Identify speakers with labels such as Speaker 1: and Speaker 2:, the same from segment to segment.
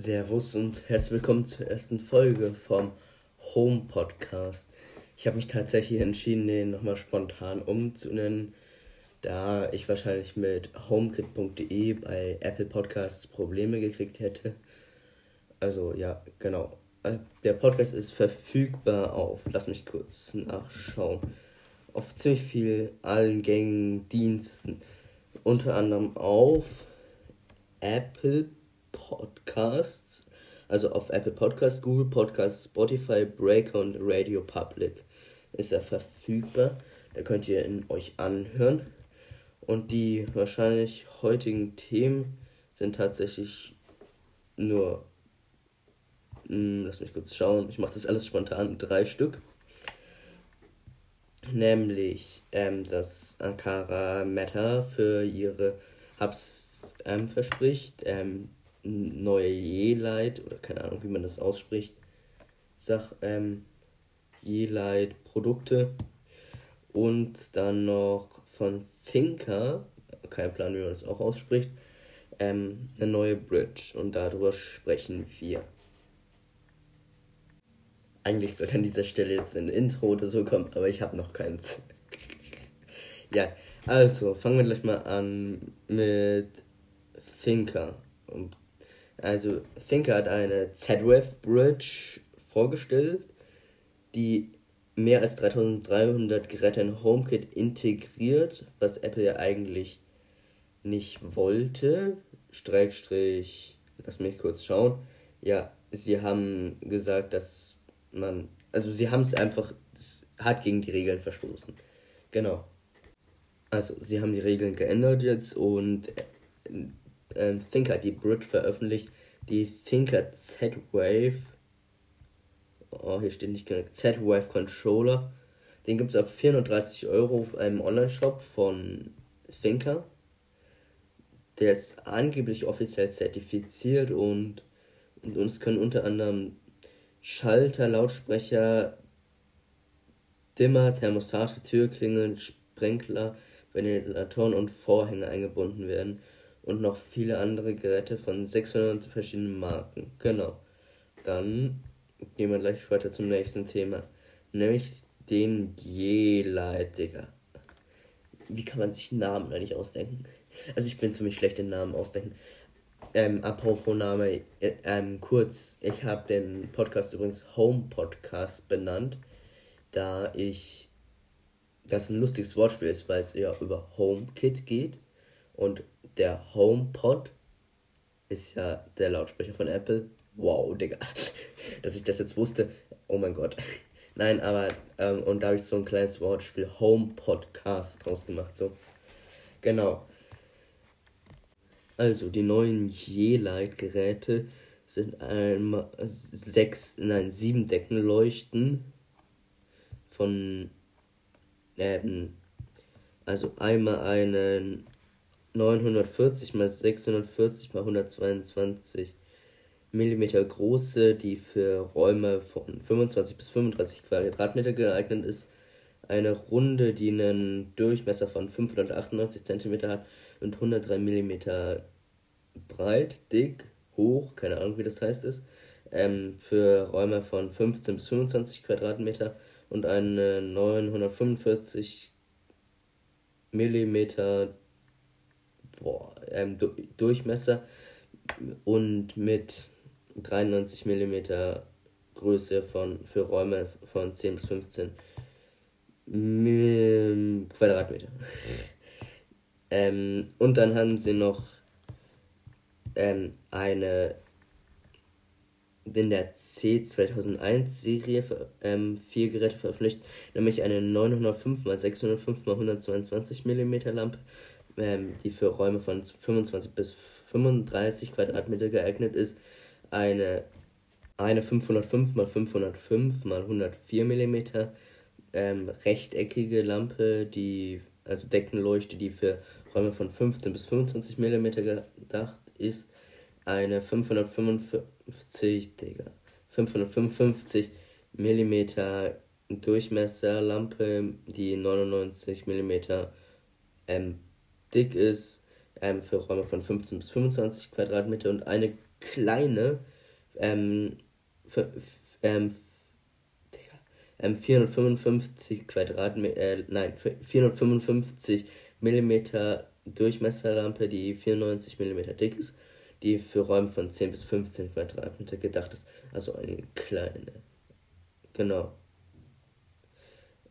Speaker 1: Servus und herzlich willkommen zur ersten Folge vom Home Podcast. Ich habe mich tatsächlich entschieden, den nochmal spontan umzunennen, da ich wahrscheinlich mit homekit.de bei Apple Podcasts Probleme gekriegt hätte. Also ja, genau. Äh, der Podcast ist verfügbar auf, lass mich kurz nachschauen, auf ziemlich viel allen gängigen Diensten. Unter anderem auf Apple Podcasts, also auf Apple Podcasts, Google Podcasts, Spotify, Breaker und Radio Public ist er verfügbar. Da könnt ihr ihn euch anhören. Und die wahrscheinlich heutigen Themen sind tatsächlich nur. Mh, hm, lass mich kurz schauen. Ich mache das alles spontan. Drei Stück. Nämlich, ähm, dass Ankara Meta für ihre Hubs ähm, verspricht, ähm, neue Jeleit, oder keine Ahnung, wie man das ausspricht, Sach, ähm, Jeleit Produkte und dann noch von Thinker, kein Plan, wie man das auch ausspricht, ähm, eine neue Bridge und darüber sprechen wir. Eigentlich sollte an dieser Stelle jetzt ein Intro oder so kommen, aber ich habe noch keins. ja, also fangen wir gleich mal an mit Thinker. Also Thinker hat eine Z-Wave Bridge vorgestellt, die mehr als 3300 Geräte in HomeKit integriert, was Apple ja eigentlich nicht wollte. Streckstrich, lass mich kurz schauen. Ja, sie haben gesagt, dass man, also sie haben es einfach hart gegen die Regeln verstoßen. Genau. Also, sie haben die Regeln geändert jetzt und äh, Thinker die Bridge veröffentlicht. Die Thinker Z-Wave oh, hier steht nicht genau, Z-Wave Controller. Den gibt es ab 430 Euro auf einem Online-Shop von Thinker. Der ist angeblich offiziell zertifiziert und, und uns können unter anderem Schalter, Lautsprecher, Dimmer, Thermostate, Türklingeln, Sprenkler, Ventilatoren und Vorhänge eingebunden werden und noch viele andere Geräte von 600 verschiedenen Marken. Genau. Dann gehen wir gleich weiter zum nächsten Thema. Nämlich den Digga. Wie kann man sich Namen eigentlich ausdenken? Also ich bin ziemlich schlecht in Namen ausdenken. Ähm, apropos Name, äh, ähm, kurz, ich habe den Podcast übrigens Home Podcast benannt, da ich das ein lustiges Wortspiel ist, weil es ja über HomeKit geht und der HomePod ist ja der Lautsprecher von Apple wow, Digga, dass ich das jetzt wusste. Oh mein Gott. Nein, aber, ähm, und da habe ich so ein kleines Wortspiel Home Podcast draus gemacht, so. Genau. Also, die neuen J-Light-Geräte sind einmal sechs, nein, sieben Deckenleuchten von, ähm, also einmal einen 940 x 640 x 122 mm große, die für Räume von 25 bis 35 Quadratmeter geeignet ist. Eine runde, die einen Durchmesser von 598 cm hat und 103 mm breit, dick, hoch, keine Ahnung wie das heißt ist, ähm, für Räume von 15 bis 25 Quadratmeter und eine 945 mm boah, ähm, Durchmesser und mit 93 mm Größe von, für Räume von 10 bis 15 Quadratmeter. ähm, und dann haben sie noch ähm, eine in der C2001 Serie ähm, vier Geräte veröffentlicht, nämlich eine 905 x 605 x 122 mm Lampe, ähm, die für Räume von 25 bis 35 Quadratmeter geeignet ist eine, eine 505 x 505 x 104 mm ähm, rechteckige Lampe, die also Deckenleuchte, die für Räume von 15 bis 25 mm gedacht ist, eine 555, Digga, 555 mm Durchmesserlampe, die 99 mm ähm, dick ist, ähm, für Räume von 15 bis 25 Quadratmeter und eine kleine ähm, ähm, 455 ähm, Quadratmeter, äh, nein, 455 Millimeter Durchmesserlampe, die 94 mm dick ist, die für Räume von 10 bis 15 Quadratmeter gedacht ist. Also eine kleine. Genau.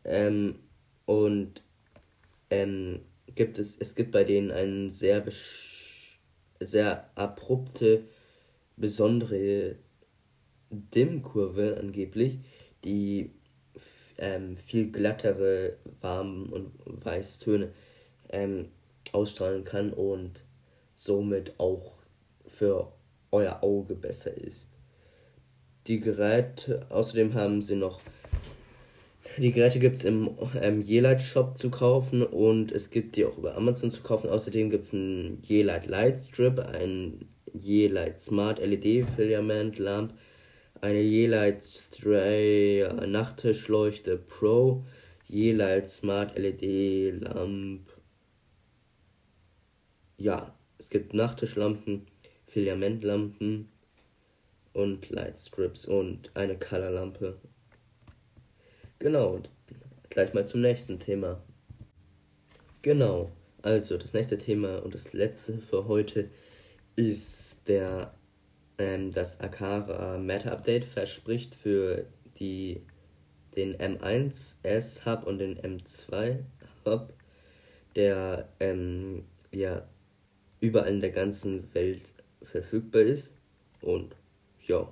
Speaker 1: Ähm, und ähm, gibt es, es gibt bei denen eine sehr, sehr abrupte, besondere Dimmkurve angeblich, die ähm, viel glattere, warm und weiße Töne ähm, ausstrahlen kann und somit auch für euer Auge besser ist. Die Geräte, außerdem haben sie noch, die Geräte gibt es im ähm, Yelight Shop zu kaufen und es gibt die auch über Amazon zu kaufen. Außerdem gibt es einen Yelight Light Strip, ein Yelight Smart LED Filament Lamp, eine Yelight Stray Nachttischleuchte Pro, Yelight Smart LED Lamp. Ja, es gibt Nachttischlampen, Filamentlampen und Lightstrips und eine Colorlampe. Genau, gleich mal zum nächsten Thema. Genau, also das nächste Thema und das letzte für heute ist der ähm, das Akara Meta Update verspricht für die den M1 S Hub und den M2 Hub, der ähm, ja überall in der ganzen Welt verfügbar ist und ja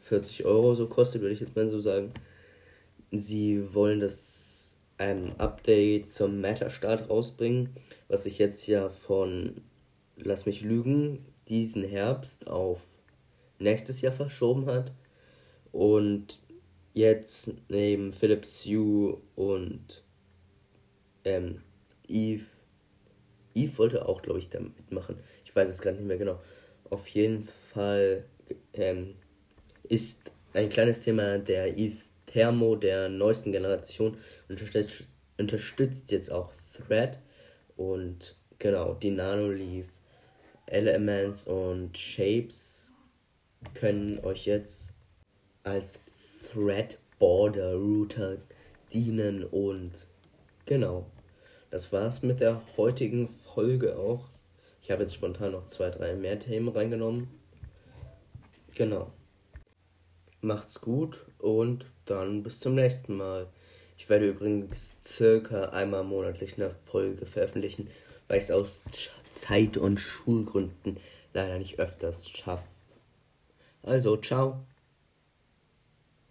Speaker 1: 40 Euro so kostet, würde ich jetzt mal so sagen. Sie wollen das ähm, Update zum Meta-Start rausbringen, was sich jetzt ja von, lass mich lügen, diesen Herbst auf nächstes Jahr verschoben hat. Und jetzt neben Philips Hue und ähm, Eve. Eve wollte auch, glaube ich, da mitmachen. Ich weiß es gerade nicht mehr genau. Auf jeden Fall ähm, ist ein kleines Thema der Eve Thermo der neuesten Generation unterstützt, unterstützt jetzt auch Thread und genau die Nanoleaf Elements und Shapes können euch jetzt als Thread Border Router dienen und genau. Das war's mit der heutigen Folge auch. Ich habe jetzt spontan noch zwei, drei mehr Themen reingenommen. Genau. Macht's gut und dann bis zum nächsten Mal. Ich werde übrigens circa einmal monatlich eine Folge veröffentlichen, weil ich es aus Zeit- und Schulgründen leider nicht öfters schaffe. Also, ciao.